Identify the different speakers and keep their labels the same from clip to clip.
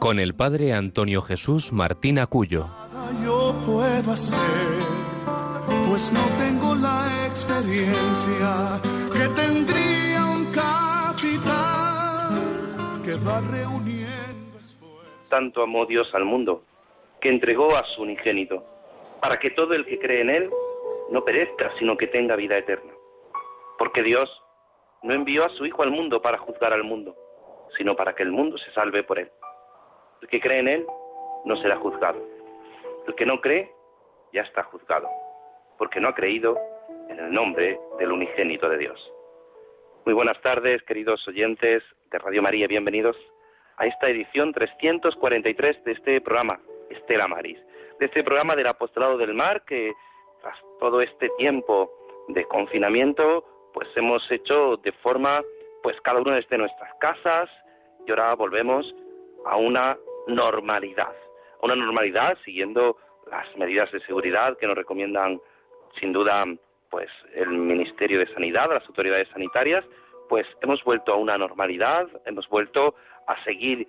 Speaker 1: con el padre Antonio Jesús Martín Acuyo.
Speaker 2: Yo puedo hacer, pues no tengo la experiencia que tendría un capitán que va reuniendo esfuerzos.
Speaker 3: Tanto amó Dios al mundo, que entregó a su unigénito, para que todo el que cree en él no perezca, sino que tenga vida eterna. Porque Dios no envió a su Hijo al mundo para juzgar al mundo, sino para que el mundo se salve por él. El que cree en él no será juzgado. El que no cree ya está juzgado, porque no ha creído en el nombre del unigénito de Dios. Muy buenas tardes, queridos oyentes de Radio María, bienvenidos a esta edición 343 de este programa, Estela Maris, de este programa del Apostolado del Mar que tras todo este tiempo de confinamiento, pues hemos hecho de forma, pues cada uno desde nuestras casas y ahora volvemos a una normalidad, una normalidad siguiendo las medidas de seguridad que nos recomiendan sin duda pues el Ministerio de Sanidad, las autoridades sanitarias, pues hemos vuelto a una normalidad, hemos vuelto a seguir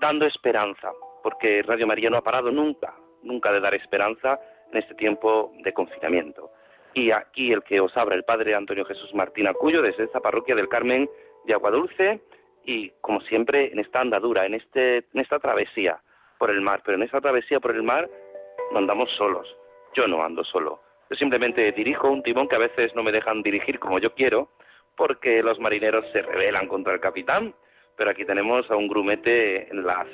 Speaker 3: dando esperanza, porque Radio María no ha parado nunca, nunca de dar esperanza en este tiempo de confinamiento. Y aquí el que os abra el Padre Antonio Jesús Martín Acuyo desde esta parroquia del Carmen de Aguadulce y como siempre en esta andadura, en, este, en esta travesía por el mar, pero en esta travesía por el mar no andamos solos, yo no ando solo, yo simplemente dirijo un timón que a veces no me dejan dirigir como yo quiero porque los marineros se rebelan contra el capitán, pero aquí tenemos a un grumete en las,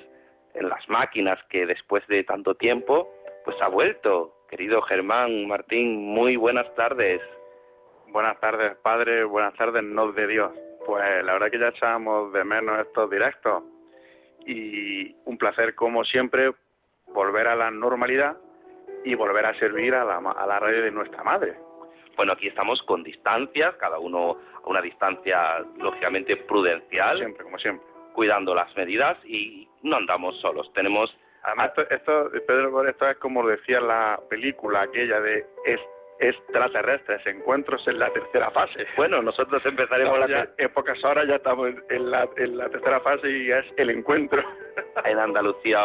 Speaker 3: en las máquinas que después de tanto tiempo pues ha vuelto. Querido Germán Martín, muy buenas tardes.
Speaker 4: Buenas tardes, padre, buenas tardes, no de Dios. Pues la verdad que ya echábamos de menos estos directos y un placer como siempre volver a la normalidad y volver a servir a la, a la radio de nuestra madre.
Speaker 3: Bueno, aquí estamos con distancias, cada uno a una distancia lógicamente prudencial.
Speaker 4: Siempre, como siempre.
Speaker 3: Cuidando las medidas y no andamos solos. Tenemos
Speaker 4: Además, esto, Pedro, esto es como decía la película aquella de extraterrestres, encuentros en la tercera fase.
Speaker 3: Bueno, nosotros empezaremos
Speaker 4: ya, épocas ahora, ya estamos en la, en la tercera fase y es el encuentro.
Speaker 3: En Andalucía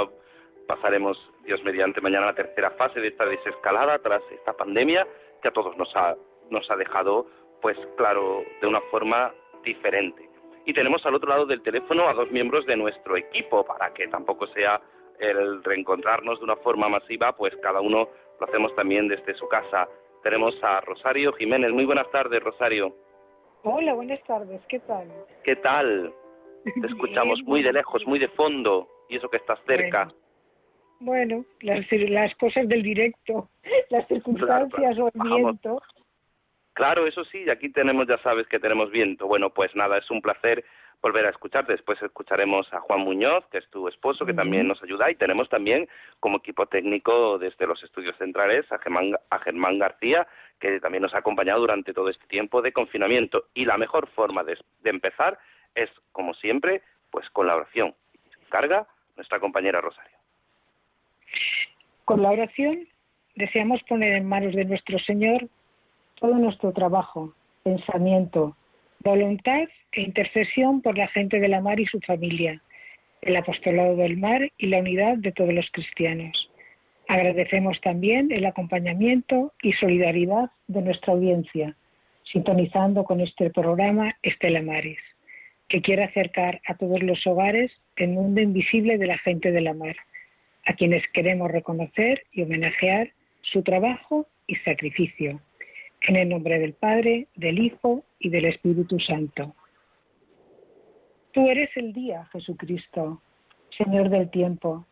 Speaker 3: pasaremos, Dios mediante, mañana la tercera fase de esta desescalada tras esta pandemia que a todos nos ha, nos ha dejado, pues claro, de una forma diferente. Y tenemos al otro lado del teléfono a dos miembros de nuestro equipo para que tampoco sea el reencontrarnos de una forma masiva, pues cada uno lo hacemos también desde su casa. Tenemos a Rosario Jiménez. Muy buenas tardes, Rosario.
Speaker 5: Hola, buenas tardes. ¿Qué tal?
Speaker 3: ¿Qué tal? Te escuchamos muy de lejos, muy de fondo, y eso que estás cerca.
Speaker 5: Bueno, las, las cosas del directo, las circunstancias o el viento.
Speaker 3: Claro, eso sí, aquí tenemos, ya sabes que tenemos viento. Bueno, pues nada, es un placer volver a escuchar. Después escucharemos a Juan Muñoz, que es tu esposo, que también nos ayuda. Y tenemos también como equipo técnico desde los estudios centrales a Germán, a Germán García, que también nos ha acompañado durante todo este tiempo de confinamiento. Y la mejor forma de, de empezar es, como siempre, pues con la oración. Carga nuestra compañera Rosario.
Speaker 5: Con la oración deseamos poner en manos de nuestro Señor todo nuestro trabajo, pensamiento, voluntad e intercesión por la gente de la mar y su familia, el apostolado del mar y la unidad de todos los cristianos. Agradecemos también el acompañamiento y solidaridad de nuestra audiencia, sintonizando con este programa Estela Maris, que quiere acercar a todos los hogares el mundo invisible de la gente de la mar, a quienes queremos reconocer y homenajear su trabajo y sacrificio en el nombre del Padre, del Hijo y del Espíritu Santo. Tú eres el día, Jesucristo, Señor del tiempo.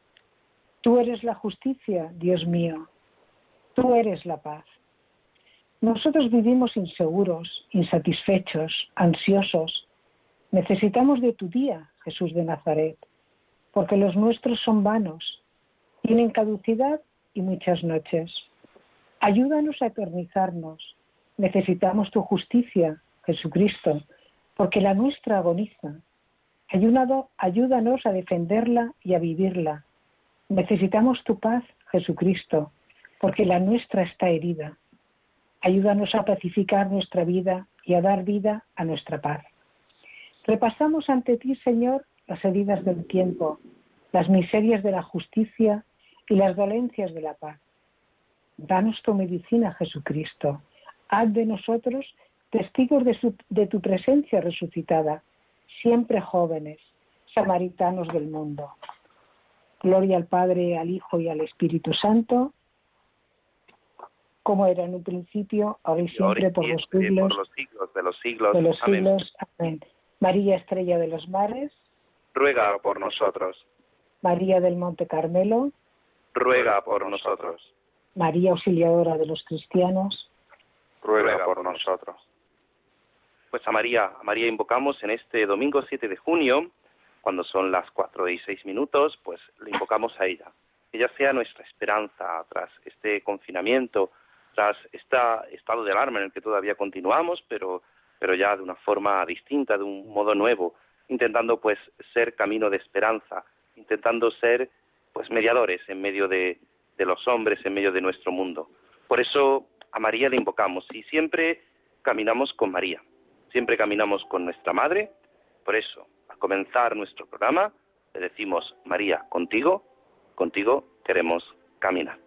Speaker 5: Tú eres la justicia, Dios mío. Tú eres la paz. Nosotros vivimos inseguros, insatisfechos, ansiosos. Necesitamos de tu día, Jesús de Nazaret. porque los nuestros son vanos, tienen caducidad y muchas noches. Ayúdanos a eternizarnos. Necesitamos tu justicia, Jesucristo, porque la nuestra agoniza. ayúdanos a defenderla y a vivirla. Necesitamos tu paz, Jesucristo, porque la nuestra está herida. Ayúdanos a pacificar nuestra vida y a dar vida a nuestra paz. Repasamos ante ti, Señor, las heridas del tiempo, las miserias de la justicia y las dolencias de la paz. Danos tu medicina, Jesucristo. Haz de nosotros testigos de, de tu presencia resucitada, siempre jóvenes, samaritanos del mundo. Gloria al Padre, al Hijo y al Espíritu Santo, como era en un principio, ahora y siempre, por, los siglos,
Speaker 3: por los siglos de los siglos.
Speaker 5: De los siglos. Amén. María Estrella de los Mares,
Speaker 3: ruega por nosotros.
Speaker 5: María del Monte Carmelo,
Speaker 3: ruega por nosotros.
Speaker 5: María Auxiliadora de los Cristianos,
Speaker 3: ruega por nosotros. Pues a María, a María invocamos en este domingo 7 de junio, cuando son las cuatro y seis minutos, pues le invocamos a ella. Que ella sea nuestra esperanza tras este confinamiento, tras este estado de alarma en el que todavía continuamos, pero, pero ya de una forma distinta, de un modo nuevo, intentando pues ser camino de esperanza, intentando ser pues mediadores en medio de, de los hombres, en medio de nuestro mundo. Por eso a María le invocamos y siempre caminamos con María, siempre caminamos con nuestra Madre. Por eso, al comenzar nuestro programa, le decimos, María, contigo, contigo queremos caminar.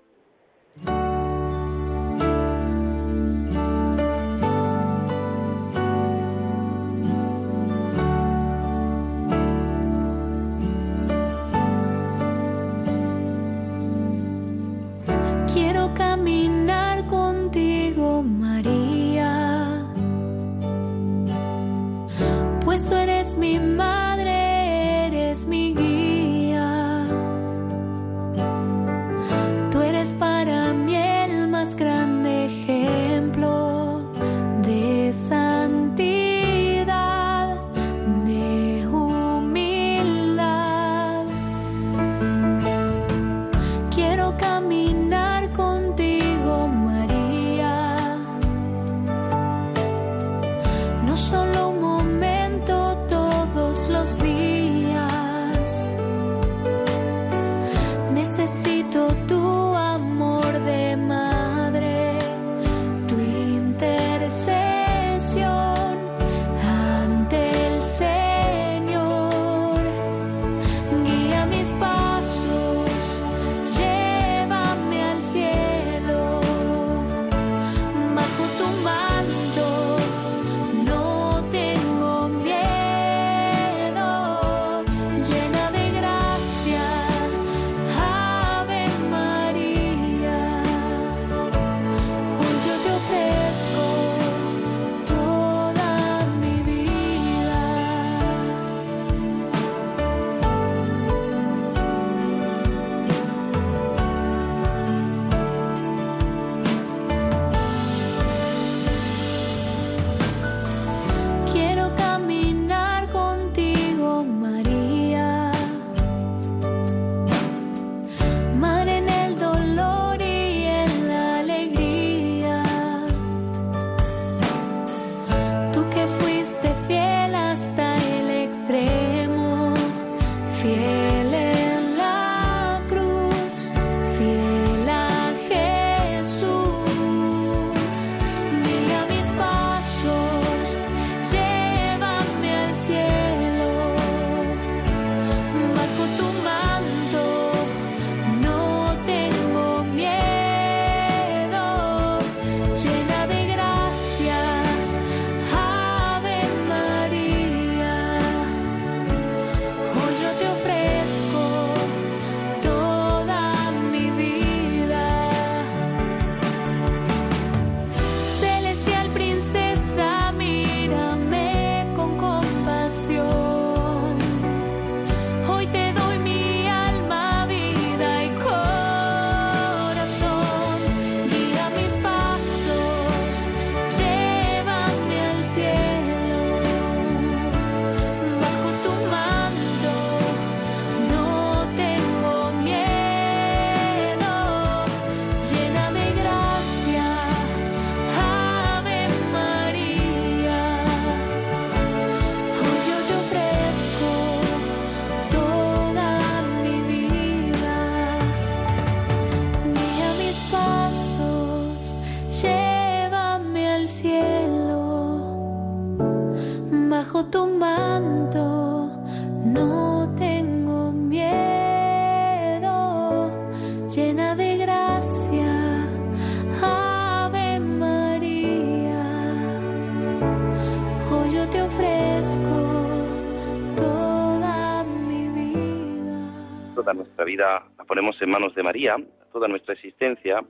Speaker 3: Ponemos en manos de María, toda nuestra existencia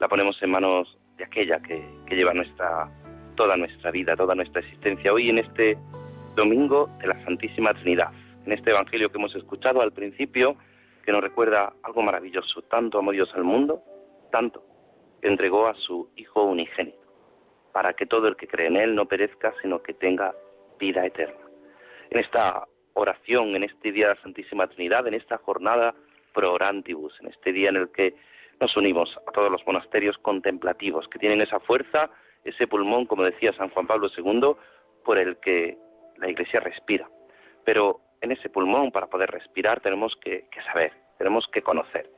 Speaker 3: la ponemos en manos de aquella que, que lleva nuestra, toda nuestra vida, toda nuestra existencia. Hoy en este domingo de la Santísima Trinidad, en este Evangelio que hemos escuchado al principio, que nos recuerda algo maravilloso, tanto amó Dios al mundo, tanto que entregó a su Hijo unigénito, para que todo el que cree en Él no perezca, sino que tenga vida eterna. En esta oración, en este día de la Santísima Trinidad, en esta jornada pro orantibus, en este día en el que nos unimos a todos los monasterios contemplativos, que tienen esa fuerza, ese pulmón, como decía San Juan Pablo II, por el que la Iglesia respira. Pero en ese pulmón, para poder respirar, tenemos que, que saber, tenemos que conocer.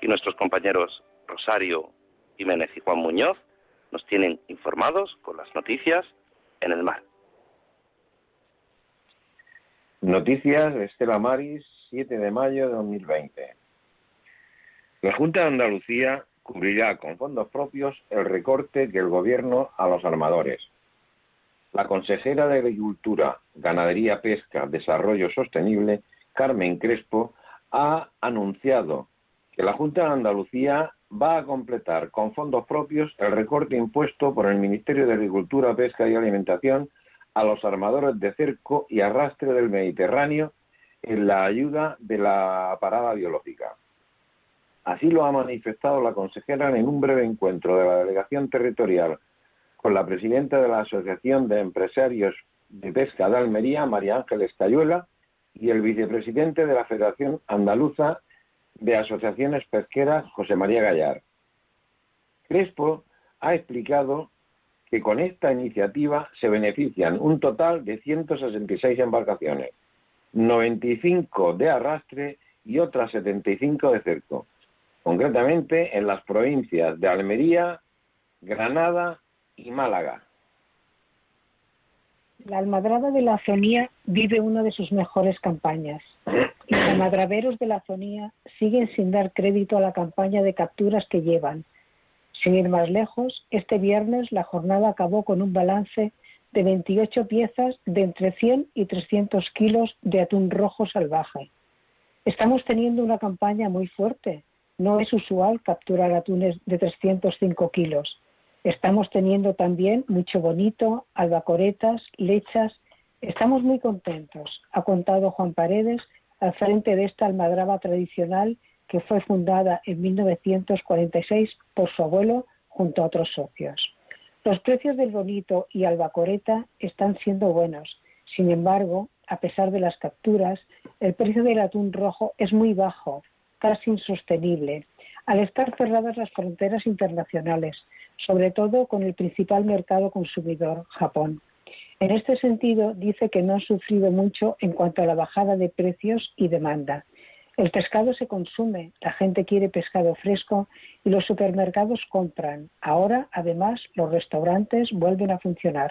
Speaker 3: Y nuestros compañeros Rosario Jiménez y Juan Muñoz nos tienen informados con las noticias en el mar.
Speaker 6: Noticias Estela Maris, 7 de mayo de 2020. La Junta de Andalucía cubrirá con fondos propios el recorte del gobierno a los armadores. La consejera de Agricultura, Ganadería, Pesca, Desarrollo Sostenible, Carmen Crespo, ha anunciado que la Junta de Andalucía va a completar con fondos propios el recorte impuesto por el Ministerio de Agricultura, Pesca y Alimentación a los armadores de cerco y arrastre del Mediterráneo en la ayuda de la parada biológica. Así lo ha manifestado la consejera en un breve encuentro de la delegación territorial con la presidenta de la Asociación de Empresarios de Pesca de Almería, María Ángeles Cayuela, y el vicepresidente de la Federación Andaluza de Asociaciones Pesqueras, José María Gallar. Crespo ha explicado que con esta iniciativa se benefician un total de 166 embarcaciones, 95 de arrastre y otras 75 de cerco, concretamente en las provincias de Almería, Granada y Málaga.
Speaker 5: La almadraba de la Zonía vive una de sus mejores campañas. Los almadraberos de la Zonía siguen sin dar crédito a la campaña de capturas que llevan, sin ir más lejos, este viernes la jornada acabó con un balance de 28 piezas de entre 100 y 300 kilos de atún rojo salvaje. Estamos teniendo una campaña muy fuerte. No es usual capturar atunes de 305 kilos. Estamos teniendo también mucho bonito, albacoretas, lechas. Estamos muy contentos, ha contado Juan Paredes al frente de esta almadraba tradicional que fue fundada en 1946 por su abuelo junto a otros socios. Los precios del bonito y albacoreta están siendo buenos. Sin embargo, a pesar de las capturas, el precio del atún rojo es muy bajo, casi insostenible, al estar cerradas las fronteras internacionales, sobre todo con el principal mercado consumidor, Japón. En este sentido, dice que no ha sufrido mucho en cuanto a la bajada de precios y demanda. El pescado se consume, la gente quiere pescado fresco y los supermercados compran. Ahora, además, los restaurantes vuelven a funcionar.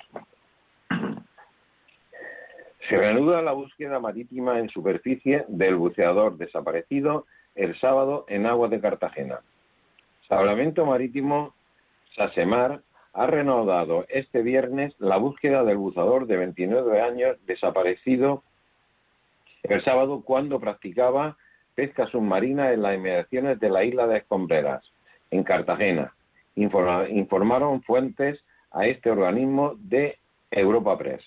Speaker 6: Se reanuda la búsqueda marítima en superficie del buceador desaparecido el sábado en aguas de Cartagena. Salvamento Marítimo Sasemar ha reanudado este viernes la búsqueda del buceador de 29 años desaparecido el sábado cuando practicaba pesca submarina en las inmediaciones de la isla de Escombreras, en Cartagena, informaron fuentes a este organismo de Europa Press.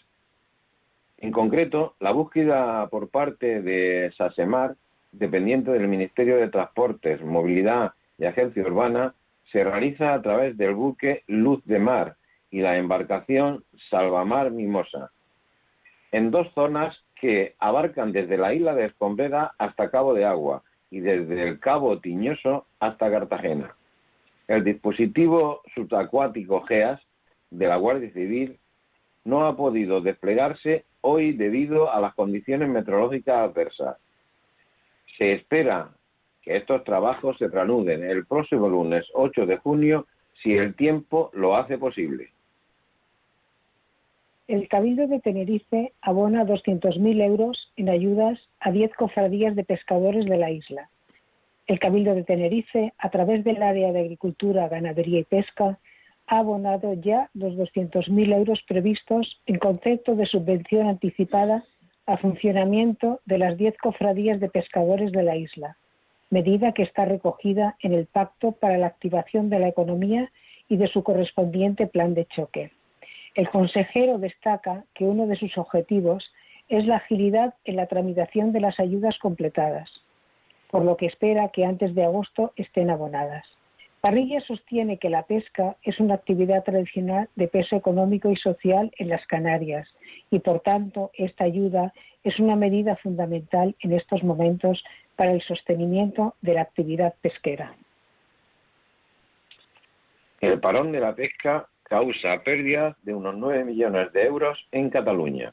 Speaker 6: En concreto, la búsqueda por parte de Sasemar, dependiente del Ministerio de Transportes, Movilidad y Agencia Urbana, se realiza a través del buque Luz de Mar y la embarcación Salvamar Mimosa, en dos zonas que abarcan desde la isla de Escombrera hasta Cabo de Agua y desde el Cabo Tiñoso hasta Cartagena. El dispositivo subacuático GEAS de la Guardia Civil no ha podido desplegarse hoy debido a las condiciones meteorológicas adversas. Se espera que estos trabajos se reanuden el próximo lunes 8 de junio si el tiempo lo hace posible
Speaker 5: el Cabildo de Tenerife abona 200.000 euros en ayudas a 10 cofradías de pescadores de la isla. El Cabildo de Tenerife, a través del área de Agricultura, Ganadería y Pesca, ha abonado ya los 200.000 euros previstos en concepto de subvención anticipada a funcionamiento de las 10 cofradías de pescadores de la isla. medida que está recogida en el Pacto para la Activación de la Economía y de su correspondiente plan de choque. El consejero destaca que uno de sus objetivos es la agilidad en la tramitación de las ayudas completadas, por lo que espera que antes de agosto estén abonadas. Parrilla sostiene que la pesca es una actividad tradicional de peso económico y social en las Canarias y, por tanto, esta ayuda es una medida fundamental en estos momentos para el sostenimiento de la actividad pesquera.
Speaker 6: El parón de la pesca causa pérdidas de unos 9 millones de euros en Cataluña.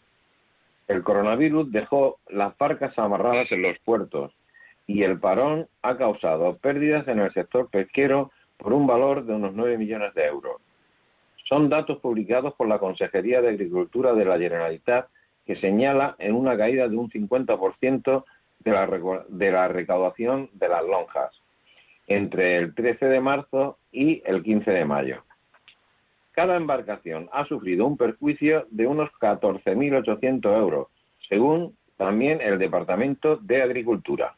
Speaker 6: El coronavirus dejó las barcas amarradas en los puertos y el parón ha causado pérdidas en el sector pesquero por un valor de unos 9 millones de euros. Son datos publicados por la Consejería de Agricultura de la Generalitat que señala en una caída de un 50% de la, de la recaudación de las lonjas entre el 13 de marzo y el 15 de mayo. Cada embarcación ha sufrido un perjuicio de unos 14.800 euros, según también el Departamento de Agricultura.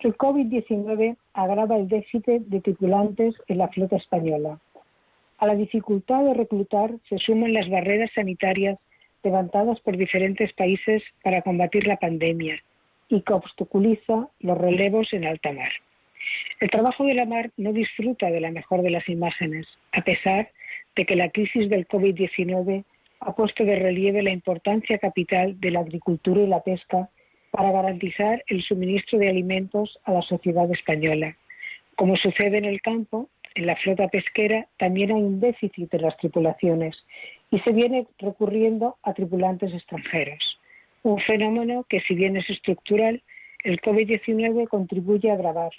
Speaker 5: El COVID-19 agrava el déficit de tripulantes en la flota española. A la dificultad de reclutar se suman las barreras sanitarias levantadas por diferentes países para combatir la pandemia y que obstaculiza los relevos en alta mar. El trabajo de la mar no disfruta de la mejor de las imágenes, a pesar de que la crisis del COVID-19 ha puesto de relieve la importancia capital de la agricultura y la pesca para garantizar el suministro de alimentos a la sociedad española. Como sucede en el campo, en la flota pesquera también hay un déficit de las tripulaciones y se viene recurriendo a tripulantes extranjeros. Un fenómeno que, si bien es estructural, el COVID-19 contribuye a agravar,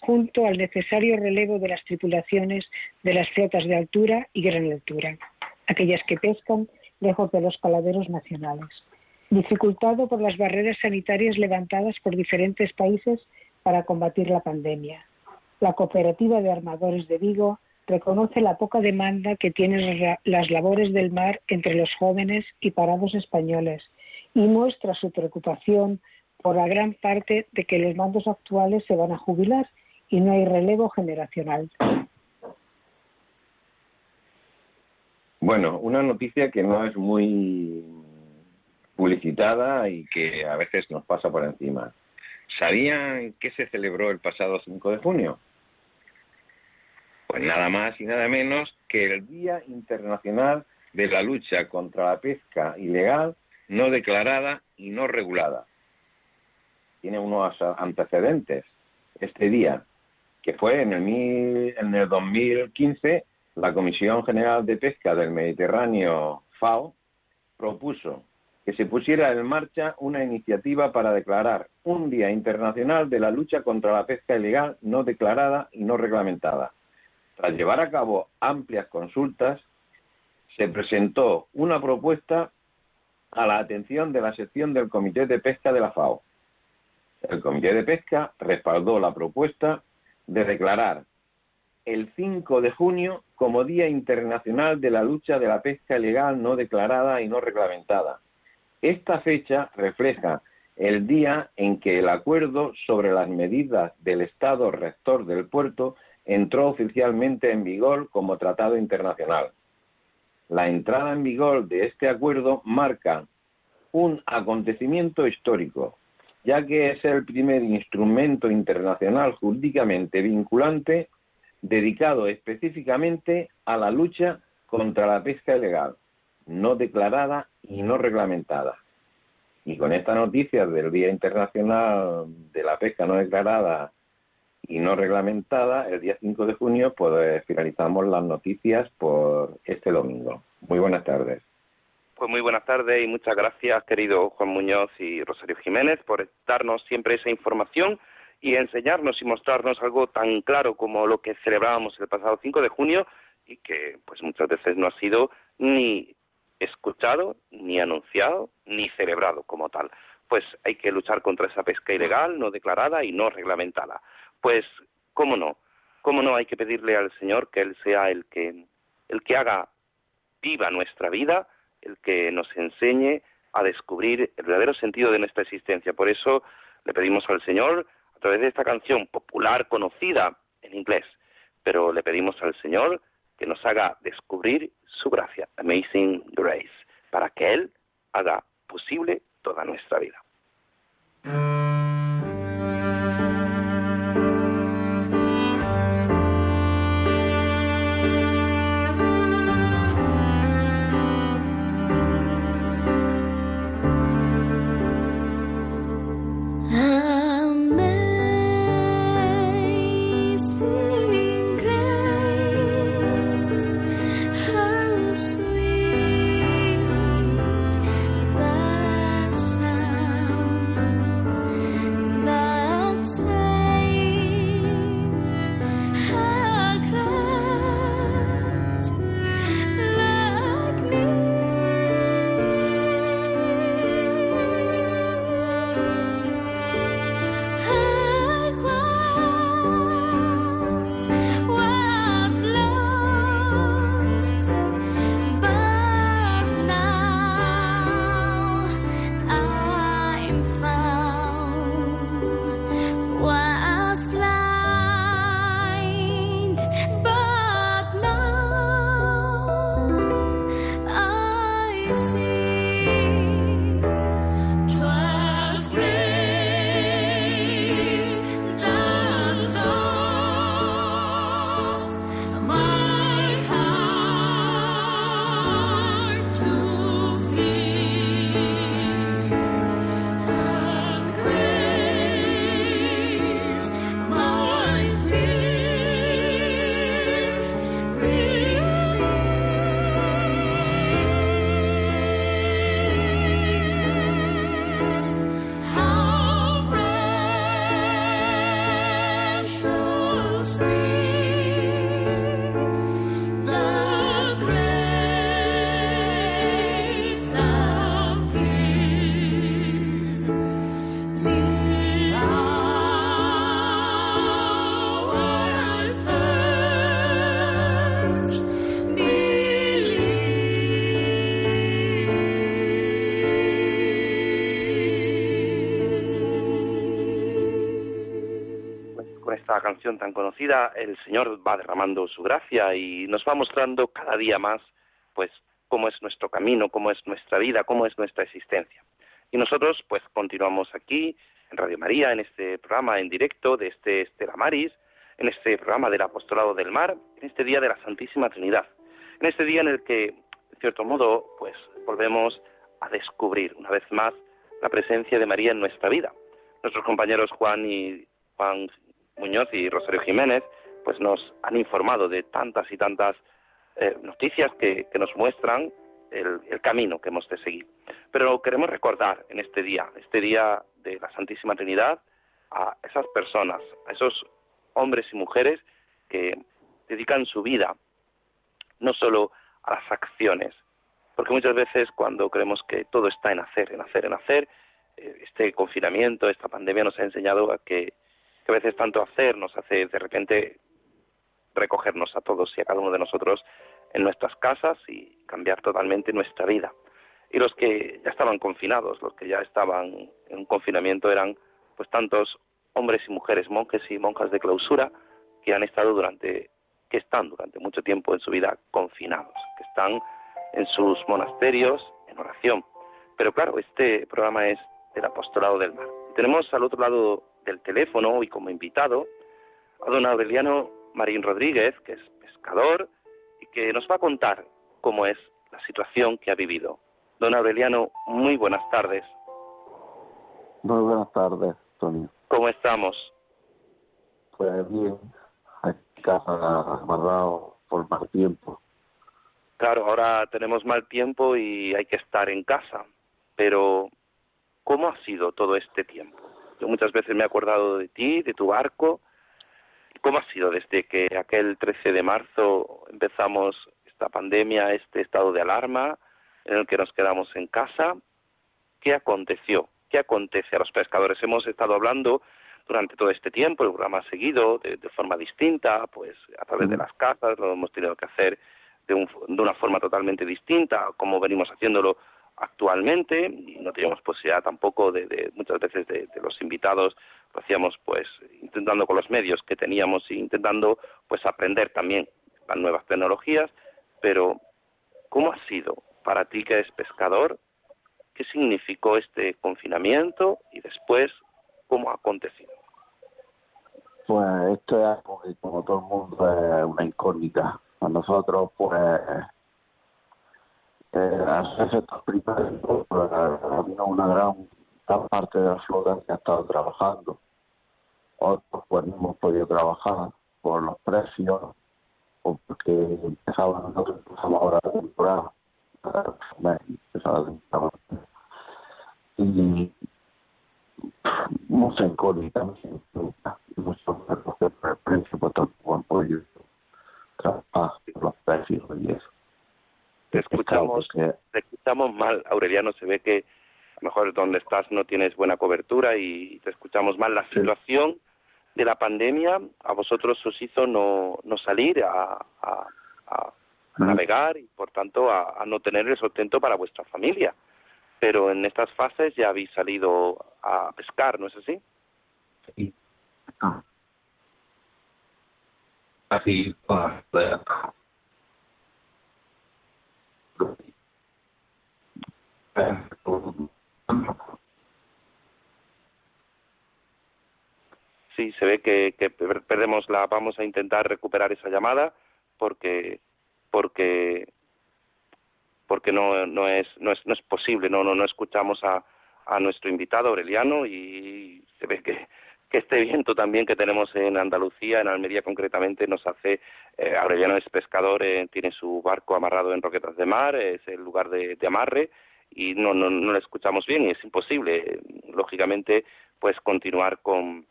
Speaker 5: junto al necesario relevo de las tripulaciones de las flotas de altura y gran altura, aquellas que pescan lejos de los caladeros nacionales, dificultado por las barreras sanitarias levantadas por diferentes países para combatir la pandemia. La Cooperativa de Armadores de Vigo reconoce la poca demanda que tienen las labores del mar entre los jóvenes y parados españoles y muestra su preocupación por la gran parte de que los mandos actuales se van a jubilar y no hay relevo generacional.
Speaker 6: Bueno, una noticia que no es muy publicitada y que a veces nos pasa por encima. ¿Sabían que se celebró el pasado 5 de junio? Pues nada más y nada menos que el Día Internacional de la Lucha contra la Pesca Ilegal, no declarada y no regulada. Tiene unos antecedentes este día, que fue en el, en el 2015 la Comisión General de Pesca del Mediterráneo, FAO, propuso que se pusiera en marcha una iniciativa para declarar un Día Internacional de la Lucha contra la Pesca Ilegal no declarada y no reglamentada tras llevar a cabo amplias consultas, se presentó una propuesta a la atención de la sección del Comité de Pesca de la FAO. El Comité de Pesca respaldó la propuesta de declarar el 5 de junio como Día Internacional de la Lucha de la Pesca Ilegal no declarada y no reglamentada. Esta fecha refleja el día en que el acuerdo sobre las medidas del Estado rector del puerto entró oficialmente en vigor como tratado internacional. La entrada en vigor de este acuerdo marca un acontecimiento histórico, ya que es el primer instrumento internacional jurídicamente vinculante dedicado específicamente a la lucha contra la pesca ilegal, no declarada y no reglamentada. Y con esta noticia del Día Internacional de la Pesca No Declarada y no reglamentada, el día 5 de junio, pues finalizamos las noticias por este domingo. Muy buenas tardes.
Speaker 3: Pues muy buenas tardes y muchas gracias, querido Juan Muñoz y Rosario Jiménez, por darnos siempre esa información y enseñarnos y mostrarnos algo tan claro como lo que celebrábamos el pasado 5 de junio y que pues muchas veces no ha sido ni escuchado, ni anunciado, ni celebrado como tal. Pues hay que luchar contra esa pesca ilegal, no declarada y no reglamentada pues cómo no, cómo no hay que pedirle al Señor que Él sea el que, el que haga viva nuestra vida, el que nos enseñe a descubrir el verdadero sentido de nuestra existencia. Por eso le pedimos al Señor, a través de esta canción popular, conocida en inglés, pero le pedimos al Señor que nos haga descubrir su gracia, Amazing Grace, para que Él haga posible toda nuestra vida. Canción tan conocida, el Señor va derramando su gracia y nos va mostrando cada día más, pues, cómo es nuestro camino, cómo es nuestra vida, cómo es nuestra existencia. Y nosotros, pues, continuamos aquí en Radio María, en este programa en directo de este Estela Maris, en este programa del Apostolado del Mar, en este día de la Santísima Trinidad, en este día en el que, de cierto modo, pues, volvemos a descubrir una vez más la presencia de María en nuestra vida. Nuestros compañeros Juan y Juan Muñoz y Rosario Jiménez, pues nos han informado de tantas y tantas eh, noticias que, nos muestran el, camino que hemos de seguir. Pero queremos recordar en este día, este día de la Santísima Trinidad, a esas personas, a esos hombres y mujeres que dedican su vida no solo a las acciones, porque muchas veces cuando creemos que todo está en hacer, en hacer, en hacer, eh, este confinamiento, esta pandemia nos ha enseñado a que que a veces tanto hacer nos hace de repente recogernos a todos y a cada uno de nosotros en nuestras casas y cambiar totalmente nuestra vida. Y los que ya estaban confinados, los que ya estaban en confinamiento eran pues tantos hombres y mujeres, monjes y monjas de clausura que han estado durante que están durante mucho tiempo en su vida confinados, que están en sus monasterios en oración. Pero claro, este programa es del apostolado del mar. Tenemos al otro lado del teléfono y como invitado a don Aureliano Marín Rodríguez, que es pescador y que nos va a contar cómo es la situación que ha vivido. Don Aureliano, muy buenas tardes.
Speaker 7: Muy buenas tardes, Tony.
Speaker 3: ¿Cómo estamos?
Speaker 7: Pues bien, en casa amarrado por mal tiempo.
Speaker 3: Claro, ahora tenemos mal tiempo y hay que estar en casa, pero ¿cómo ha sido todo este tiempo? Yo muchas veces me he acordado de ti, de tu barco. ¿Cómo ha sido desde que aquel 13 de marzo empezamos esta pandemia, este estado de alarma en el que nos quedamos en casa? ¿Qué aconteció? ¿Qué acontece a los pescadores? Hemos estado hablando durante todo este tiempo, el programa ha seguido de, forma distinta, pues a través de las casas, lo hemos tenido que hacer de, de una forma totalmente distinta, como venimos haciéndolo actualmente no teníamos posibilidad tampoco de, muchas veces de, los invitados lo hacíamos pues intentando con los medios que teníamos e intentando pues aprender también las nuevas tecnologías pero cómo ha sido para ti que eres pescador qué significó este confinamiento y después cómo ha acontecido
Speaker 7: pues esto es como todo el mundo es una incógnita. A nosotros pues eh, a efectos primarios, pues, había una gran, parte de la flota que ha estado trabajando. Otros pues no hemos podido trabajar por los precios o porque empezaban nosotros empezamos ahora la temporada empezaba la temporada y mucha incógnita mucha muchos por el precio por tampoco han podido trabajar los precios y eso
Speaker 3: te escuchamos, te escuchamos mal, Aureliano, se ve que a lo mejor donde estás no tienes buena cobertura y te escuchamos mal. La situación de la pandemia a vosotros os hizo no, no salir a, a, navegar y por tanto a, no tener el sustento para vuestra familia. Pero en estas fases ya habéis salido a pescar, ¿no es así?
Speaker 7: Sí. Ah. Así,
Speaker 3: Sí, se ve que, perdemos la. Vamos a intentar recuperar esa llamada porque porque porque no no es no es no es posible no no no escuchamos a a nuestro invitado Aureliano y se ve que que este viento también que tenemos en Andalucía, en Almería concretamente, nos hace, eh, Aureliano es pescador, eh, tiene su barco amarrado en Roquetas de Mar, es el lugar de, amarre y no, no, no le escuchamos bien y es imposible, lógicamente, pues continuar con,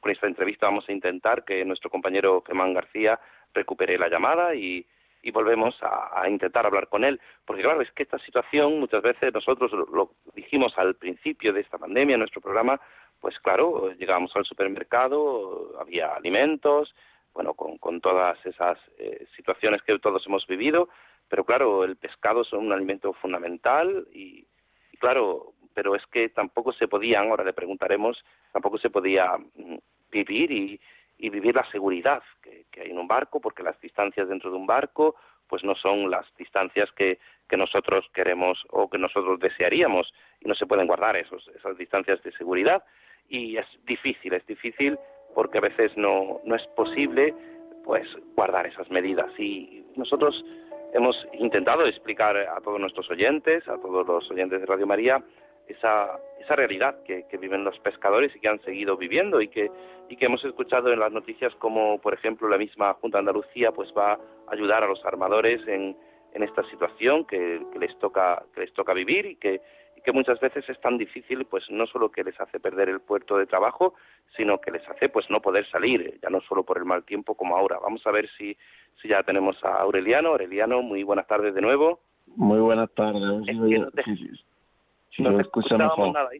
Speaker 3: con esta entrevista. Vamos a intentar que nuestro compañero Germán García recupere la llamada y, y volvemos a, a, intentar hablar con él. Porque claro, es que esta situación muchas veces nosotros lo, dijimos al principio de esta pandemia en nuestro programa, pues claro, llegábamos al supermercado, había alimentos, bueno, con, con todas esas eh, situaciones que todos hemos vivido, pero claro, el pescado es un alimento fundamental y, claro, pero es que tampoco se podían, ahora le preguntaremos, tampoco se podía mm, vivir y, vivir la seguridad que, que, hay en un barco, porque las distancias dentro de un barco pues no son las distancias que, que nosotros queremos o que nosotros desearíamos y no se pueden guardar esos, esas distancias de seguridad. Y es difícil, es difícil porque a veces no, no es posible pues guardar esas medidas. Y nosotros hemos intentado explicar a todos nuestros oyentes, a todos los oyentes de Radio María, esa, esa realidad que, que, viven los pescadores y que han seguido viviendo y que, y que hemos escuchado en las noticias como, por ejemplo, la misma Junta de Andalucía pues va a ayudar a los armadores en, en esta situación que, les toca, que les toca vivir y que, que muchas veces es tan difícil, pues no solo que les hace perder el puerto de trabajo, sino que les hace pues no poder salir, ya no solo por el mal tiempo como ahora. Vamos a ver si, si ya tenemos a Aureliano. Aureliano, muy buenas tardes de nuevo.
Speaker 7: Muy buenas tardes.
Speaker 3: no escuchamos nada.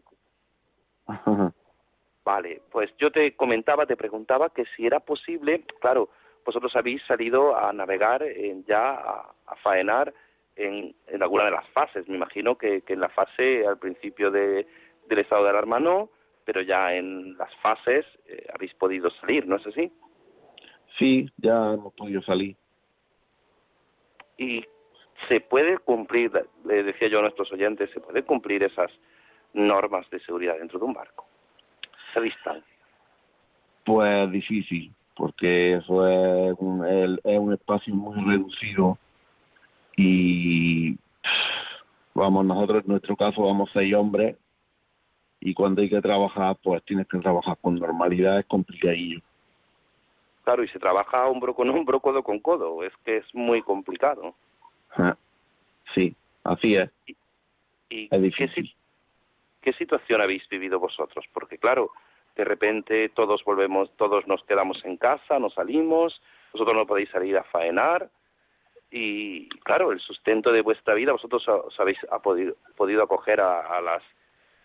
Speaker 3: Vale, pues yo te comentaba, te preguntaba que si era posible, claro, vosotros habéis salido a navegar, ya a, a faenar en, alguna de las fases. Me imagino que, en la fase al principio de, del estado de alarma no, pero ya en las fases eh, habéis podido salir, ¿no es así?
Speaker 7: Sí, ya hemos podido salir.
Speaker 3: Y se puede cumplir, le decía yo a nuestros oyentes, se puede cumplir esas normas de seguridad dentro de un barco, esa distancia.
Speaker 7: Pues difícil, porque eso es un, es un espacio muy reducido y vamos, nosotros en nuestro caso vamos seis hombres y cuando hay que trabajar, pues tienes que trabajar con normalidad, es complicadillo.
Speaker 3: Claro, y se trabaja hombro con hombro, codo con codo, es que es muy complicado.
Speaker 7: Ah, sí, así es.
Speaker 3: ¿Y, es difícil. ¿qué, ¿Qué situación habéis vivido vosotros? Porque claro, de repente todos volvemos, todos nos quedamos en casa, no salimos, vosotros no podéis salir a faenar, y claro, el sustento de vuestra vida, vosotros os habéis podido, podido acoger a, las,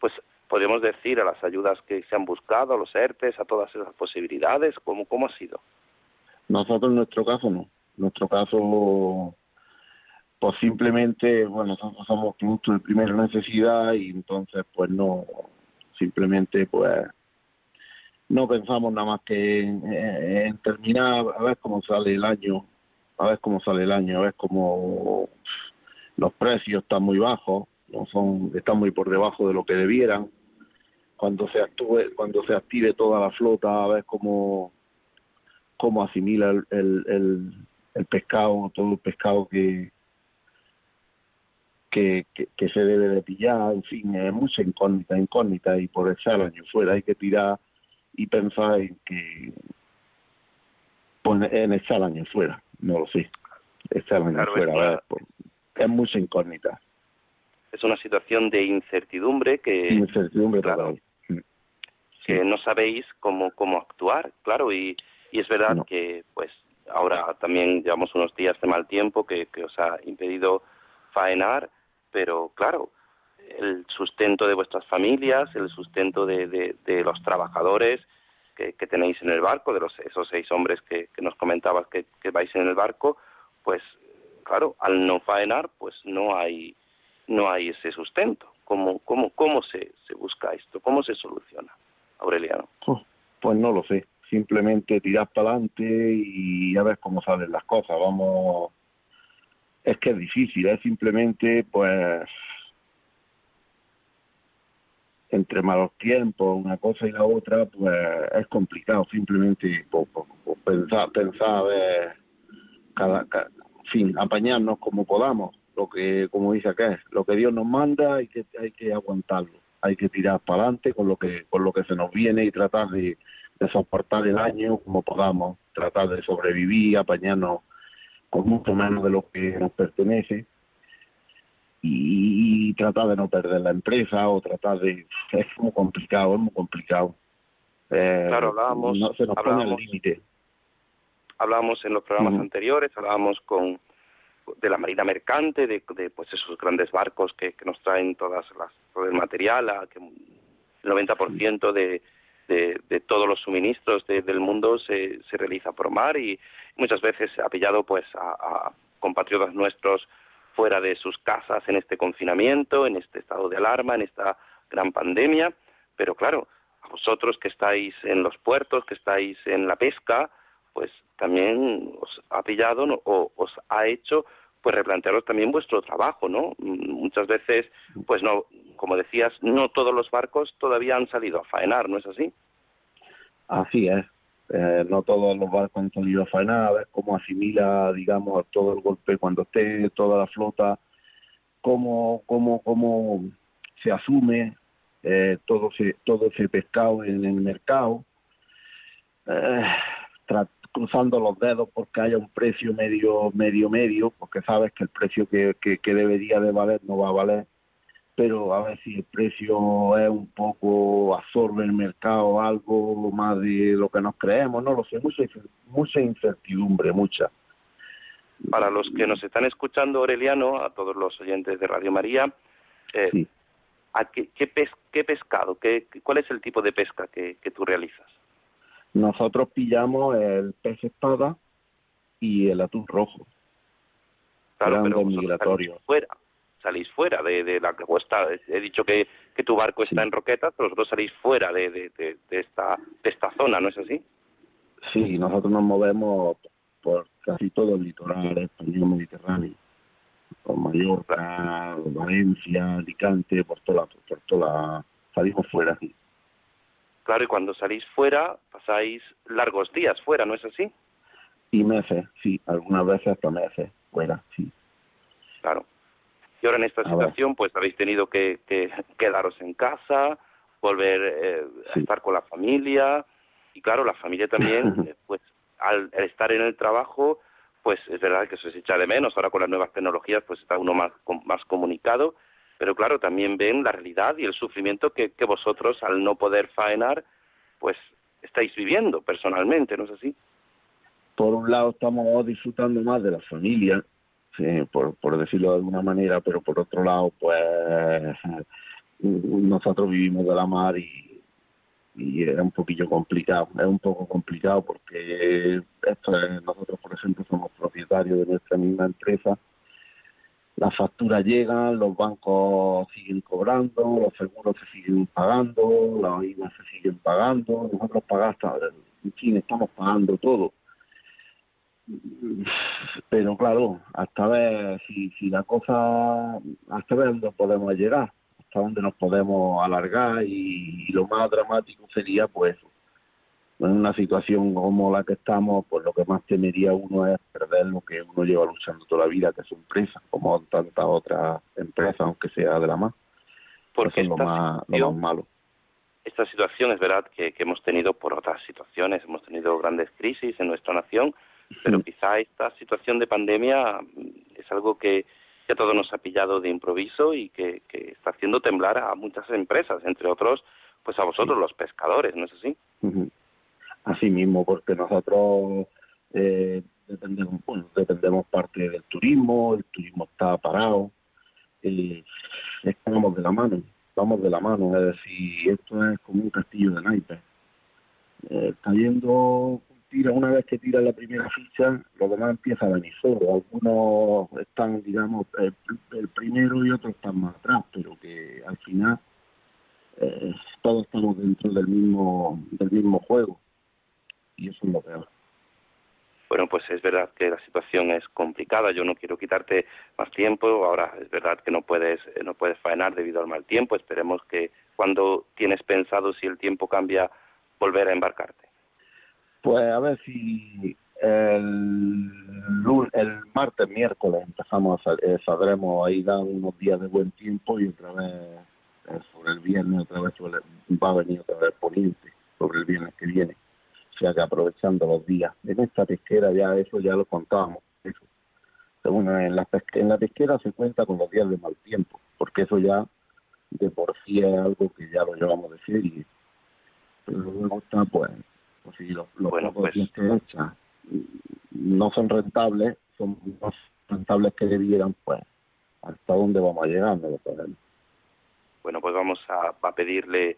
Speaker 3: pues podemos decir, a las ayudas que se han buscado, a los ERTES, a todas esas posibilidades, ¿cómo, cómo ha sido?
Speaker 7: Nosotros en nuestro caso no. En nuestro caso pues simplemente, bueno, nosotros somos productos de primera necesidad y entonces pues no, simplemente pues no pensamos nada más que en, terminar, a ver cómo sale el año, a ver cómo sale el año, a ver cómo los precios están muy bajos, no son, están muy por debajo de lo que debieran. Cuando se actúe, cuando se active toda la flota, a ver cómo, cómo asimila el, el, el pescado, todo el pescado que, que, que, se debe de pillar, en fin, es mucha incógnita, incógnita, y por echar el año fuera hay que tirar y pensar en que pues, en echar el año fuera, no lo sé, echar el año fuera, es, mucha incógnita.
Speaker 3: Es una situación de incertidumbre que...
Speaker 7: Incertidumbre claro, mm.
Speaker 3: Que no sabéis cómo, cómo actuar, claro, y, y es verdad que pues ahora también llevamos unos días de mal tiempo que, que os ha impedido faenar pero claro, el sustento de vuestras familias, el sustento de, de, los trabajadores que, tenéis en el barco, de los, esos seis hombres que, nos comentabas que, vais en el barco, pues claro, al no faenar, pues no hay, no hay ese sustento. ¿Cómo, cómo, cómo se, se busca esto? ¿Cómo se soluciona, Aureliano?
Speaker 7: Pues no lo sé. Simplemente tirar para adelante y a ver cómo salen las cosas. Vamos es que es difícil, es simplemente pues entre malos tiempos, una cosa y la otra, pues es complicado simplemente por, pensar, pensar cada, fin, apañarnos como podamos, lo que, como dice acá, lo que Dios nos manda hay que, hay que aguantarlo, hay que tirar para adelante con lo que, con lo que se nos viene y tratar de, de soportar el año como podamos, tratar de sobrevivir, apañarnos con mucho menos de lo que nos pertenece y, tratar de no perder la empresa o tratar de es muy complicado es muy complicado.
Speaker 3: Eh, claro hablábamos
Speaker 7: no se nos pone el límite.
Speaker 3: hablábamos en los programas anteriores hablábamos con de la marina mercante de, de pues esos grandes barcos que, que, nos traen todas las todo el material a que el 90% de de, de todos los suministros del mundo se, se realiza por mar y muchas veces ha pillado pues a, compatriotas nuestros fuera de sus casas en este confinamiento, en este estado de alarma, en esta gran pandemia, pero claro, a vosotros que estáis en los puertos, que estáis en la pesca, pues también os ha pillado o os ha hecho pues replantearos también vuestro trabajo, ¿no? Muchas veces, pues no, como decías, no todos los barcos todavía han salido a faenar, ¿no es así?
Speaker 7: Así es. Eh, no todos los barcos han salido a faenar, a ver cómo asimila, digamos, todo el golpe cuando esté toda la flota, cómo, cómo, cómo se asume eh, todo, ese, todo ese pescado en el mercado, eh, cruzando los dedos porque haya un precio medio, medio, medio, porque sabes que el precio que, que, que debería de valer no va a valer pero a ver si el precio es un poco, absorbe el mercado algo más de lo que nos creemos, no lo sé, mucha, mucha incertidumbre, mucha.
Speaker 3: Para los que nos están escuchando, Aureliano, a todos los oyentes de Radio María, eh, ¿a qué, qué, pescado, qué, cuál es el tipo de pesca que, que tú realizas?
Speaker 7: Nosotros pillamos el pez espada y el atún rojo.
Speaker 3: Claro, pero migratorio. fuera salís fuera de, de la cuesta. He dicho que, que tu barco está en Roquetas, pero vosotros salís fuera de, de, de, esta, de esta zona, ¿no es así?
Speaker 7: Sí, nosotros nos movemos por casi todo el litoral español mediterráneo, por Mallorca, Valencia, Alicante, por toda, por toda, salimos fuera. Sí.
Speaker 3: Claro, y cuando salís fuera, pasáis largos días fuera, ¿no es así?
Speaker 7: Y meses, sí, algunas veces hasta meses fuera, sí.
Speaker 3: Claro. Y ahora en esta situación, pues habéis tenido que, quedaros en casa, volver eh, a estar con la familia. Y claro, la familia también, eh, pues al, estar en el trabajo, pues es verdad que se echa de menos. Ahora con las nuevas tecnologías, pues está uno más, más comunicado. Pero claro, también ven la realidad y el sufrimiento que, que vosotros, al no poder faenar, pues estáis viviendo personalmente, ¿no es así?
Speaker 7: Por un lado estamos disfrutando más de la familia, por, por decirlo de alguna manera, pero por otro lado, pues nosotros vivimos de la mar y, y era un poquillo complicado, es un poco complicado porque nosotros, por ejemplo, somos propietarios de nuestra misma empresa las facturas llegan, los bancos siguen cobrando, los seguros se siguen pagando, las IVA se siguen pagando, nosotros pagamos, en fin, estamos pagando todo. Pero claro, hasta ver si, si la cosa, hasta ver dónde podemos llegar, hasta dónde nos podemos alargar y lo más dramático sería pues en una situación como la que estamos, pues lo que más temería uno es perder lo que uno lleva luchando toda la vida, que es su empresa, como tantas otras empresas, aunque sea de la más.
Speaker 3: Porque
Speaker 7: es lo más, lo más malo.
Speaker 3: Esta situación es verdad que, que, hemos tenido por otras situaciones, hemos tenido grandes crisis en nuestra nación, pero quizá esta situación de pandemia es algo que, que a todos nos ha pillado de improviso y que, que está haciendo temblar a muchas empresas, entre otros, pues a vosotros los pescadores, ¿no es así?
Speaker 7: Así mismo, porque nosotros eh, dependemos, dependemos parte del turismo, el turismo está parado, eh, estamos de la mano, vamos de la mano, es decir, esto es como un castillo de naipes. Eh, cayendo tira una vez que tira la primera ficha, lo demás empieza a venir solo. Algunos están, digamos, el, el primero y otros están más atrás, pero que al final eh, todos estamos dentro del mismo del mismo juego y eso es lo peor.
Speaker 3: Bueno, pues es verdad que la situación es complicada. Yo no quiero quitarte más tiempo. Ahora es verdad que no puedes no puedes faenar debido al mal tiempo. Esperemos que cuando tienes pensado si el tiempo cambia volver a embarcarte.
Speaker 7: Pues a ver si el, el martes, miércoles empezamos a eh, sabremos ahí dan unos días de buen tiempo y otra vez eh, sobre el viernes otra vez va a venir otra vez poniente sobre el viernes que viene sea que aprovechando los días. En esta pesquera ya eso ya lo contábamos. Eso. Bueno, en la, en la pesquera se cuenta con los días de mal tiempo, porque eso ya de por sí es algo que ya lo llevamos de serie. Pero luego está, pues, pues si los, los
Speaker 3: bueno,
Speaker 7: pues... que echan no son rentables, son más rentables que debieran, pues, hasta dónde vamos a llegar, no lo podemos.
Speaker 3: Bueno, pues vamos a, a pedirle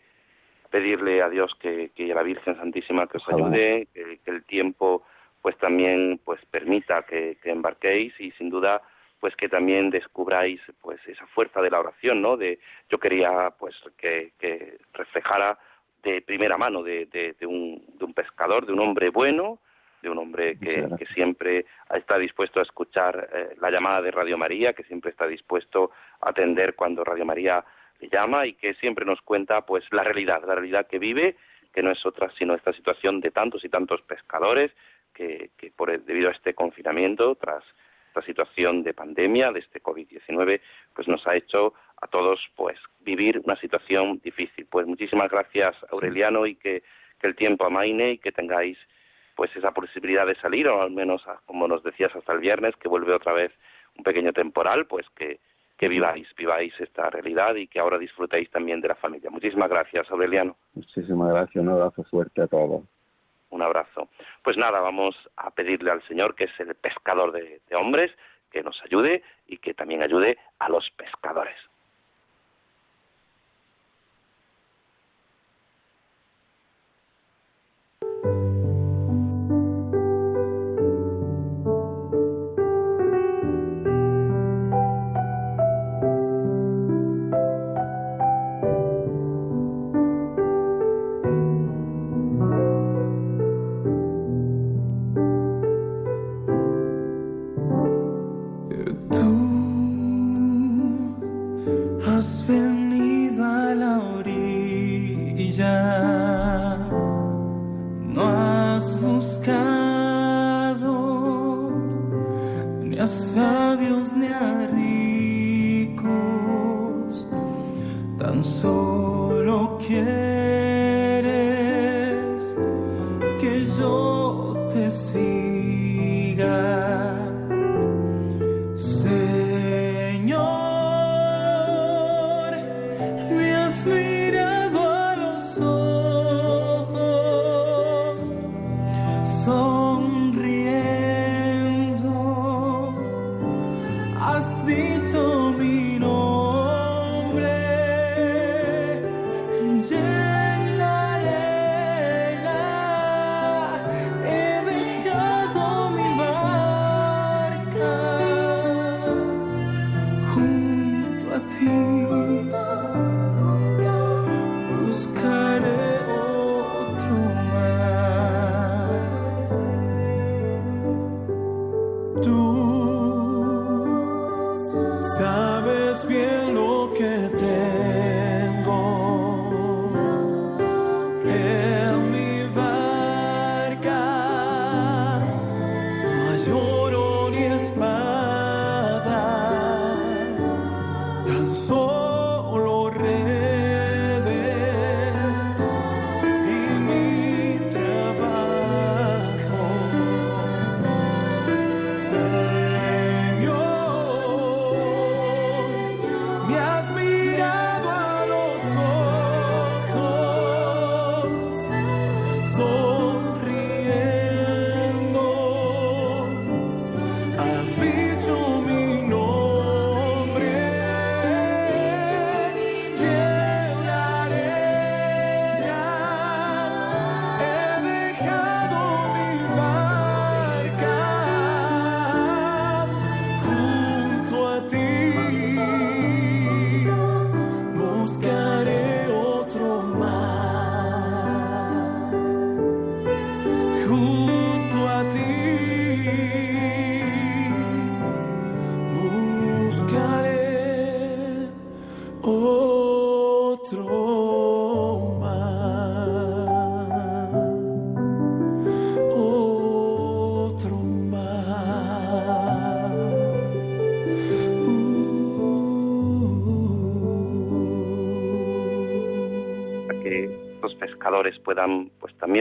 Speaker 3: pedirle a Dios que, que la Virgen Santísima que os ayude, que, que, el tiempo pues también pues permita que, que, embarquéis y sin duda pues que también descubráis pues esa fuerza de la oración, ¿no? De yo quería pues que, que reflejara de primera mano de, de, de, un, de un pescador, de un hombre bueno, de un hombre que, que siempre está dispuesto a escuchar eh, la llamada de Radio María, que siempre está dispuesto a atender cuando Radio María llama y que siempre nos cuenta pues la realidad, la realidad que vive, que no es otra sino esta situación de tantos y tantos pescadores que, que por debido a este confinamiento, tras esta situación de pandemia, de este COVID-19, pues nos ha hecho a todos pues vivir una situación difícil. Pues muchísimas gracias Aureliano y que, que el tiempo amaine y que tengáis pues esa posibilidad de salir, o al menos como nos decías hasta el viernes, que vuelve otra vez un pequeño temporal, pues que, que viváis, viváis esta realidad y que ahora disfrutéis también de la familia. Muchísimas gracias, Aureliano.
Speaker 7: Muchísimas gracias, un abrazo, suerte a todos.
Speaker 3: Un abrazo. Pues nada, vamos a pedirle al Señor, que es el pescador de, de hombres, que nos ayude y que también ayude a los pescadores.
Speaker 8: Mi nombre.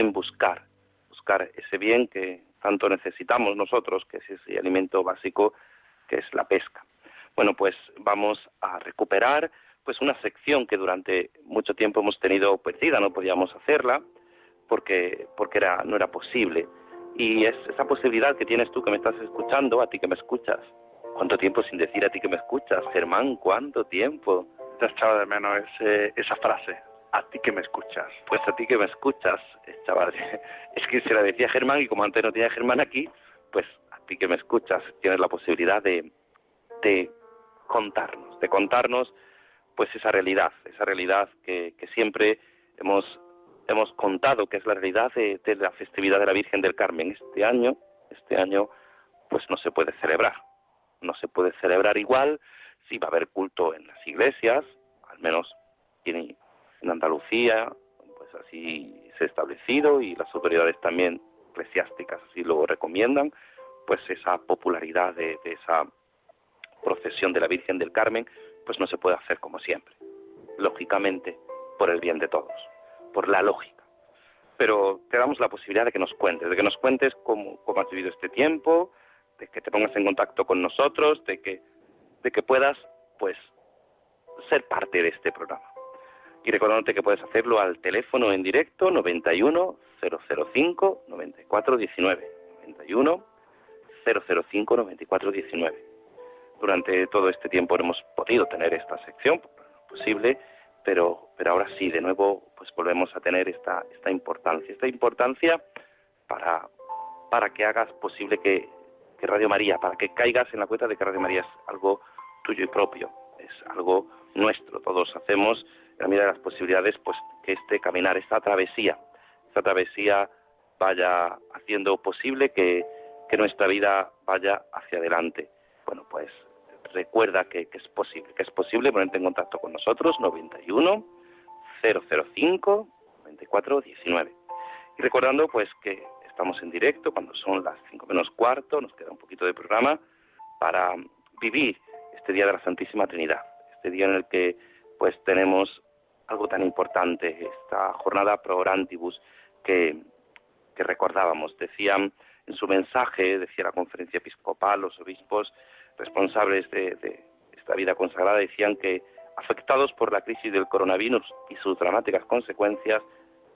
Speaker 3: Buscar, buscar ese bien que tanto necesitamos nosotros, que es ese alimento básico que es la pesca. Bueno, pues vamos a recuperar pues una sección que durante mucho tiempo hemos tenido perdida, no podíamos hacerla porque porque era no era posible y es esa posibilidad que tienes tú que me estás escuchando, a ti que me escuchas. ¿Cuánto tiempo sin decir a ti que me escuchas, Germán? ¿Cuánto tiempo?
Speaker 4: Te echaba de menos esa frase, a ti que me escuchas.
Speaker 3: Pues a ti que me escuchas, chaval. Es que se la decía Germán y como antes no tenía Germán aquí, pues a ti que me escuchas tienes la posibilidad de, de contarnos, de contarnos pues esa realidad, esa realidad que, que siempre hemos hemos contado que es la realidad de, la festividad de la Virgen del Carmen. Este año, este año, pues no se puede celebrar. No se puede celebrar igual si va a haber culto en las iglesias, al menos en, en Andalucía, pues así se ha establecido y las autoridades también eclesiásticas así lo recomiendan, pues esa popularidad de, esa procesión de la Virgen del Carmen, pues no se puede hacer como siempre, lógicamente por el bien de todos por la lógica. Pero te damos la posibilidad de que nos cuentes, de que nos cuentes cómo, cómo has vivido este tiempo, de que te pongas en contacto con nosotros, de que, de que puedas, pues, ser parte de este programa. Y recordándote que puedes hacerlo al teléfono en directo 91 005 94 19. 91 005 94 19. Durante todo este tiempo hemos podido tener esta sección, posible, pero, pero ahora sí, de nuevo, pues volvemos a tener esta, esta importancia, esta importancia para, para que hagas posible que, que Radio María, para que caigas en la cuenta de que Radio María es algo tuyo y propio, es algo nuestro, todos hacemos, la medida de las posibilidades, pues que este caminar, esta travesía, esta travesía vaya haciendo posible que, que nuestra vida vaya hacia adelante. Bueno, pues recuerda que, es posible, que es posible ponerte en contacto con nosotros, 91 005 94 19. Y recordando pues que estamos en directo cuando son las 5 menos cuarto, nos queda un poquito de programa para vivir este día de la Santísima Trinidad, este día en el que pues tenemos algo tan importante, esta jornada pro orantibus que, que recordábamos. Decían en su mensaje, decía la conferencia episcopal, los obispos, responsables de, esta vida consagrada decían que afectados por la crisis del coronavirus y sus dramáticas consecuencias,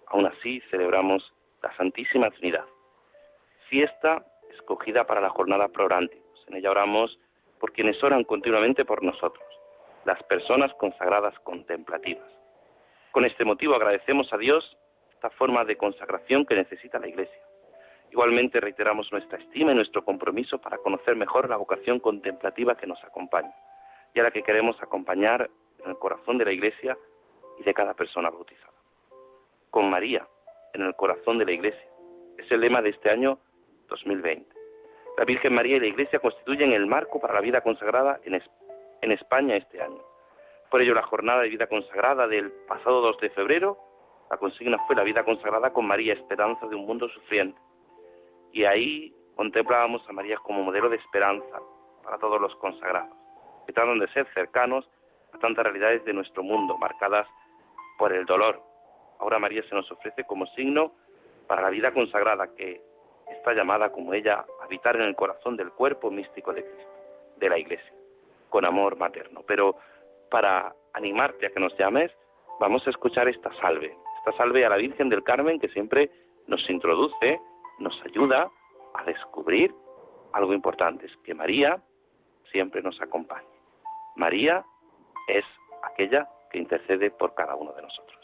Speaker 3: aún así celebramos la Santísima Trinidad. Fiesta escogida para la jornada progrante. En ella oramos por quienes oran continuamente por nosotros, las personas consagradas contemplativas. Con este motivo agradecemos a Dios esta forma de consagración que necesita la Iglesia. Igualmente reiteramos nuestra estima y nuestro compromiso para conocer mejor la vocación contemplativa que nos acompaña y a la que queremos acompañar en el corazón de la Iglesia y de cada persona bautizada. Con María en el corazón de la Iglesia. Es el lema de este año 2020. La Virgen María y la Iglesia constituyen el marco para la vida consagrada en, España este año. Por ello, la jornada de vida consagrada del pasado 2 de febrero, la consigna fue la vida consagrada con María, esperanza de un mundo sufriente y ahí contemplábamos a María como modelo de esperanza para todos los consagrados, que tratan de ser cercanos a tantas realidades de nuestro mundo, marcadas por el dolor. Ahora María se nos ofrece como signo para la vida consagrada que está llamada como ella a habitar en el corazón del cuerpo místico de Cristo, de la Iglesia, con amor materno. Pero para animarte a que nos llames, vamos a escuchar esta salve, esta salve a la Virgen del Carmen que siempre nos introduce nos ayuda a descubrir algo importante, es que María siempre nos acompaña. María es aquella que intercede por cada uno de nosotros.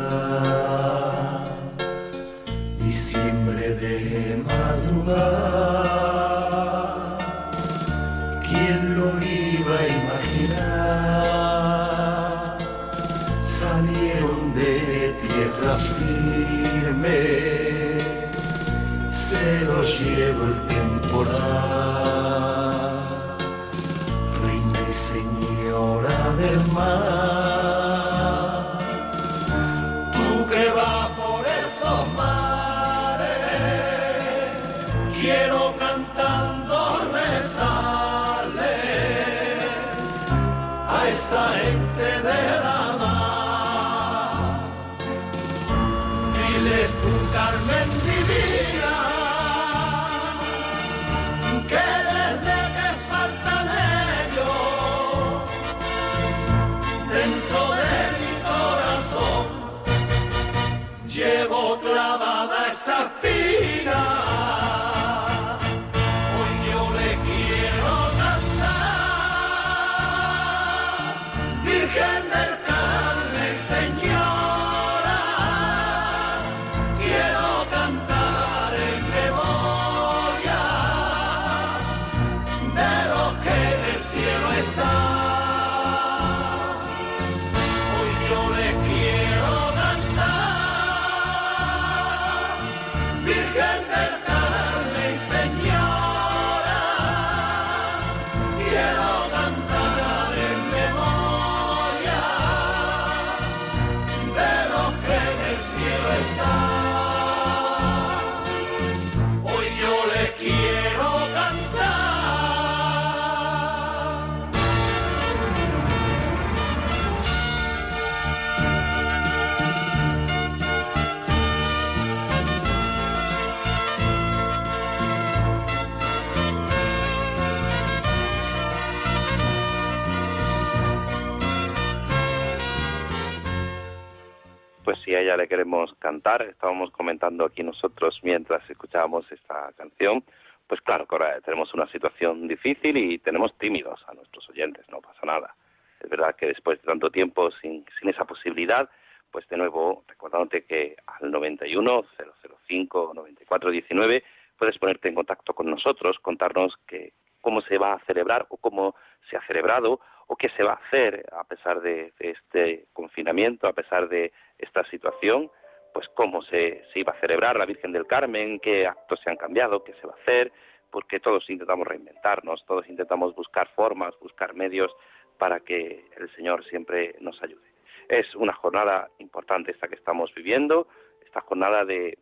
Speaker 2: a
Speaker 3: ella le queremos cantar, estábamos comentando aquí nosotros mientras escuchábamos esta canción, pues claro que ahora tenemos una situación difícil y tenemos tímidos a nuestros oyentes, no pasa nada. Es verdad que después de tanto tiempo sin, sin esa posibilidad, pues de nuevo, recordándote que al 91 005 94 19 puedes ponerte en contacto con nosotros, contarnos que, cómo se va a celebrar o cómo se ha celebrado o qué se va a hacer a pesar de, este confinamiento, a pesar de esta situación, pues cómo se, se iba a celebrar la Virgen del Carmen, qué actos se han cambiado, qué se va a hacer, porque todos intentamos reinventarnos, todos intentamos buscar formas, buscar medios para que el Señor siempre nos ayude. Es una jornada importante esta que estamos viviendo, esta jornada de,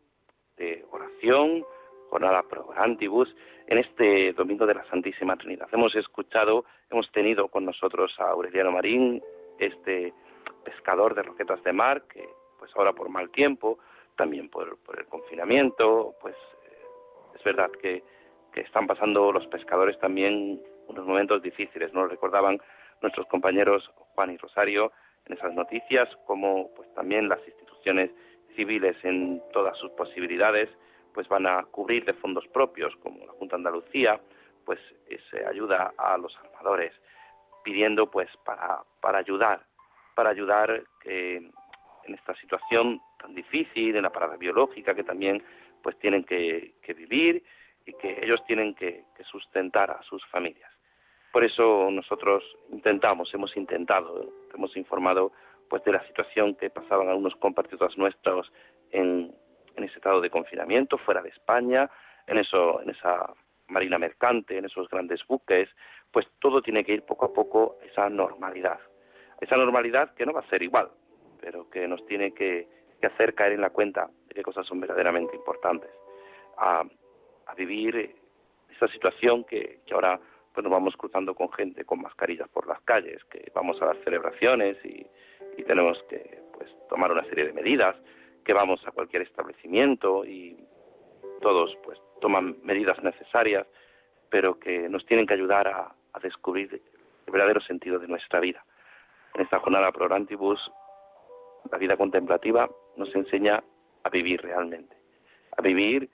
Speaker 3: de oración, jornada pro antibus, en este domingo de la Santísima Trinidad. Hemos escuchado, hemos tenido con nosotros a Aureliano Marín, este pescador de roquetas de mar, que pues ahora por mal tiempo, también por, por el confinamiento, pues eh, es verdad que, que están pasando los pescadores también unos momentos difíciles, nos recordaban nuestros compañeros Juan y Rosario en esas noticias, como pues también las instituciones civiles en todas sus posibilidades pues van a cubrir de fondos propios, como la Junta de Andalucía, pues se ayuda a los armadores, pidiendo pues para, para ayudar, para ayudar que en esta situación tan difícil, en la parada biológica que también pues tienen que, que vivir y que ellos tienen que, que sustentar a sus familias. Por eso nosotros intentamos, hemos intentado, hemos informado pues de la situación que pasaban algunos compatriotas nuestros en, en ese estado de confinamiento fuera de España, en eso, en esa marina mercante, en esos grandes buques, pues todo tiene que ir poco a poco a esa normalidad. Esa normalidad que no va a ser igual, pero que nos tiene que, hacer caer en la cuenta de qué cosas son verdaderamente importantes. A, vivir esa situación que, ahora pues nos vamos cruzando con gente con mascarillas por las calles, que vamos a dar celebraciones y, y tenemos que pues tomar una serie de medidas, que vamos a cualquier establecimiento y todos pues toman medidas necesarias, pero que nos tienen que ayudar a, a descubrir el verdadero sentido de nuestra vida. En esta jornada Prorantibus, la vida contemplativa nos enseña a vivir realmente, a vivir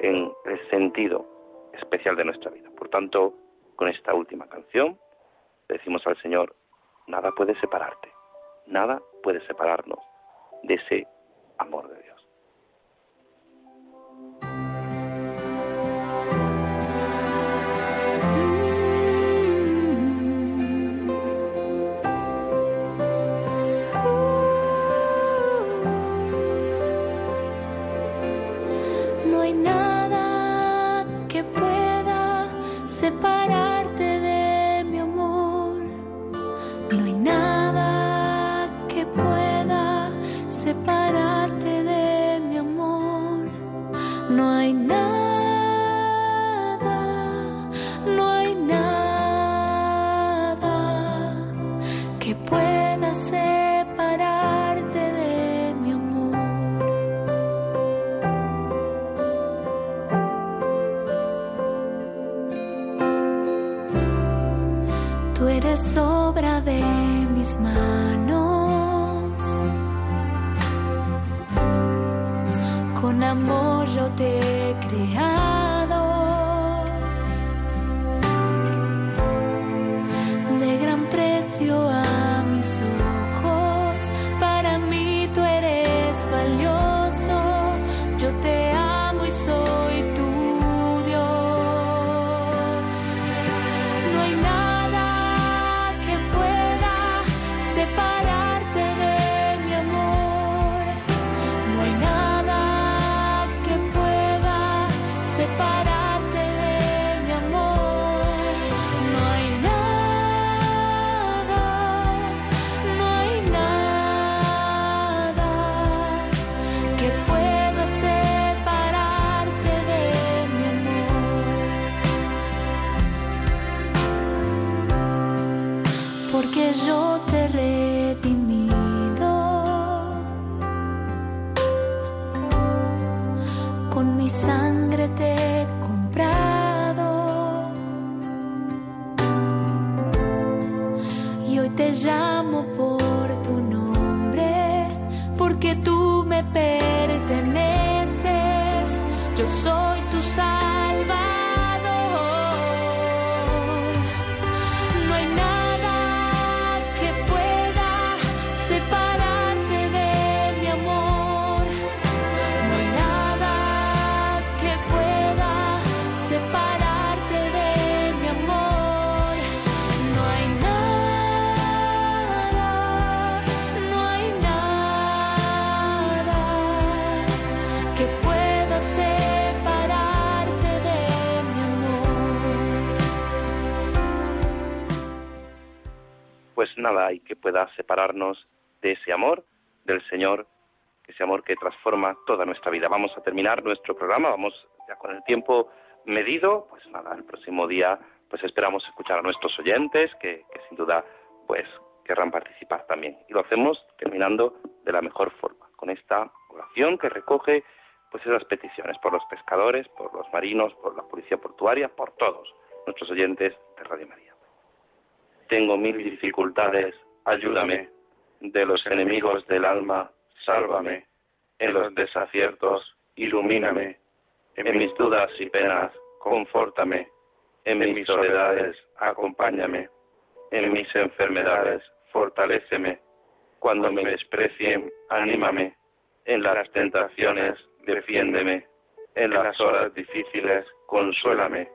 Speaker 3: en el sentido especial de nuestra vida. Por tanto, con esta última canción, le decimos al Señor, nada puede separarte, nada puede separarnos de ese amor de Dios. sangre te nada hay que pueda separarnos de ese amor del Señor, ese amor que transforma toda nuestra vida. Vamos a terminar nuestro programa, vamos ya con el tiempo medido, pues nada, el próximo día pues esperamos escuchar a nuestros oyentes que, que sin duda pues querrán participar también. Y lo hacemos terminando de la mejor forma, con esta oración que recoge pues esas peticiones por los pescadores, por los marinos, por la policía portuaria, por todos nuestros oyentes de Radio María. Tengo mil dificultades, ayúdame. De los enemigos del alma, sálvame. En los desaciertos, ilumíname. En mis dudas y penas, confórtame. En mis soledades, acompáñame. En mis enfermedades, fortaléceme. Cuando me desprecien, anímame. En las tentaciones, defiéndeme. En las horas difíciles, consuélame.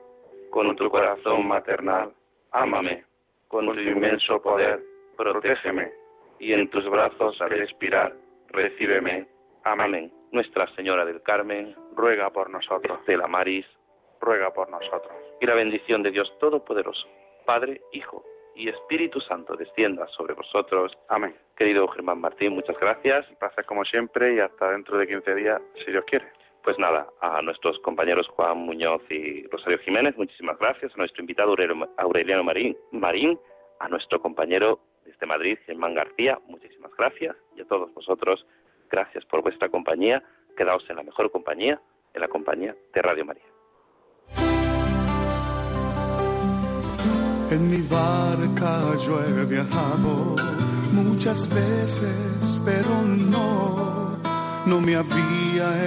Speaker 3: Con tu corazón maternal, ámame con tu inmenso poder, protégeme, y en tus brazos al expirar, recíbeme. Amén. Nuestra Señora del Carmen,
Speaker 4: ruega por nosotros.
Speaker 3: De la Maris,
Speaker 4: ruega por nosotros.
Speaker 3: Y la bendición de Dios Todopoderoso, Padre, Hijo y Espíritu Santo descienda sobre vosotros.
Speaker 4: Amén.
Speaker 3: Querido Germán Martín, muchas gracias.
Speaker 4: Gracias como siempre y hasta dentro de 15 días, si Dios quiere.
Speaker 3: Pues nada, a nuestros compañeros Juan Muñoz y Rosario Jiménez, muchísimas gracias. A nuestro invitado Aureliano Marín, Marín a nuestro compañero desde Madrid, Germán García, muchísimas gracias. Y a todos vosotros, gracias por vuestra compañía. Quedaos en la mejor compañía, en la compañía de Radio María.
Speaker 2: En mi barca yo he viajado muchas veces, pero no no me había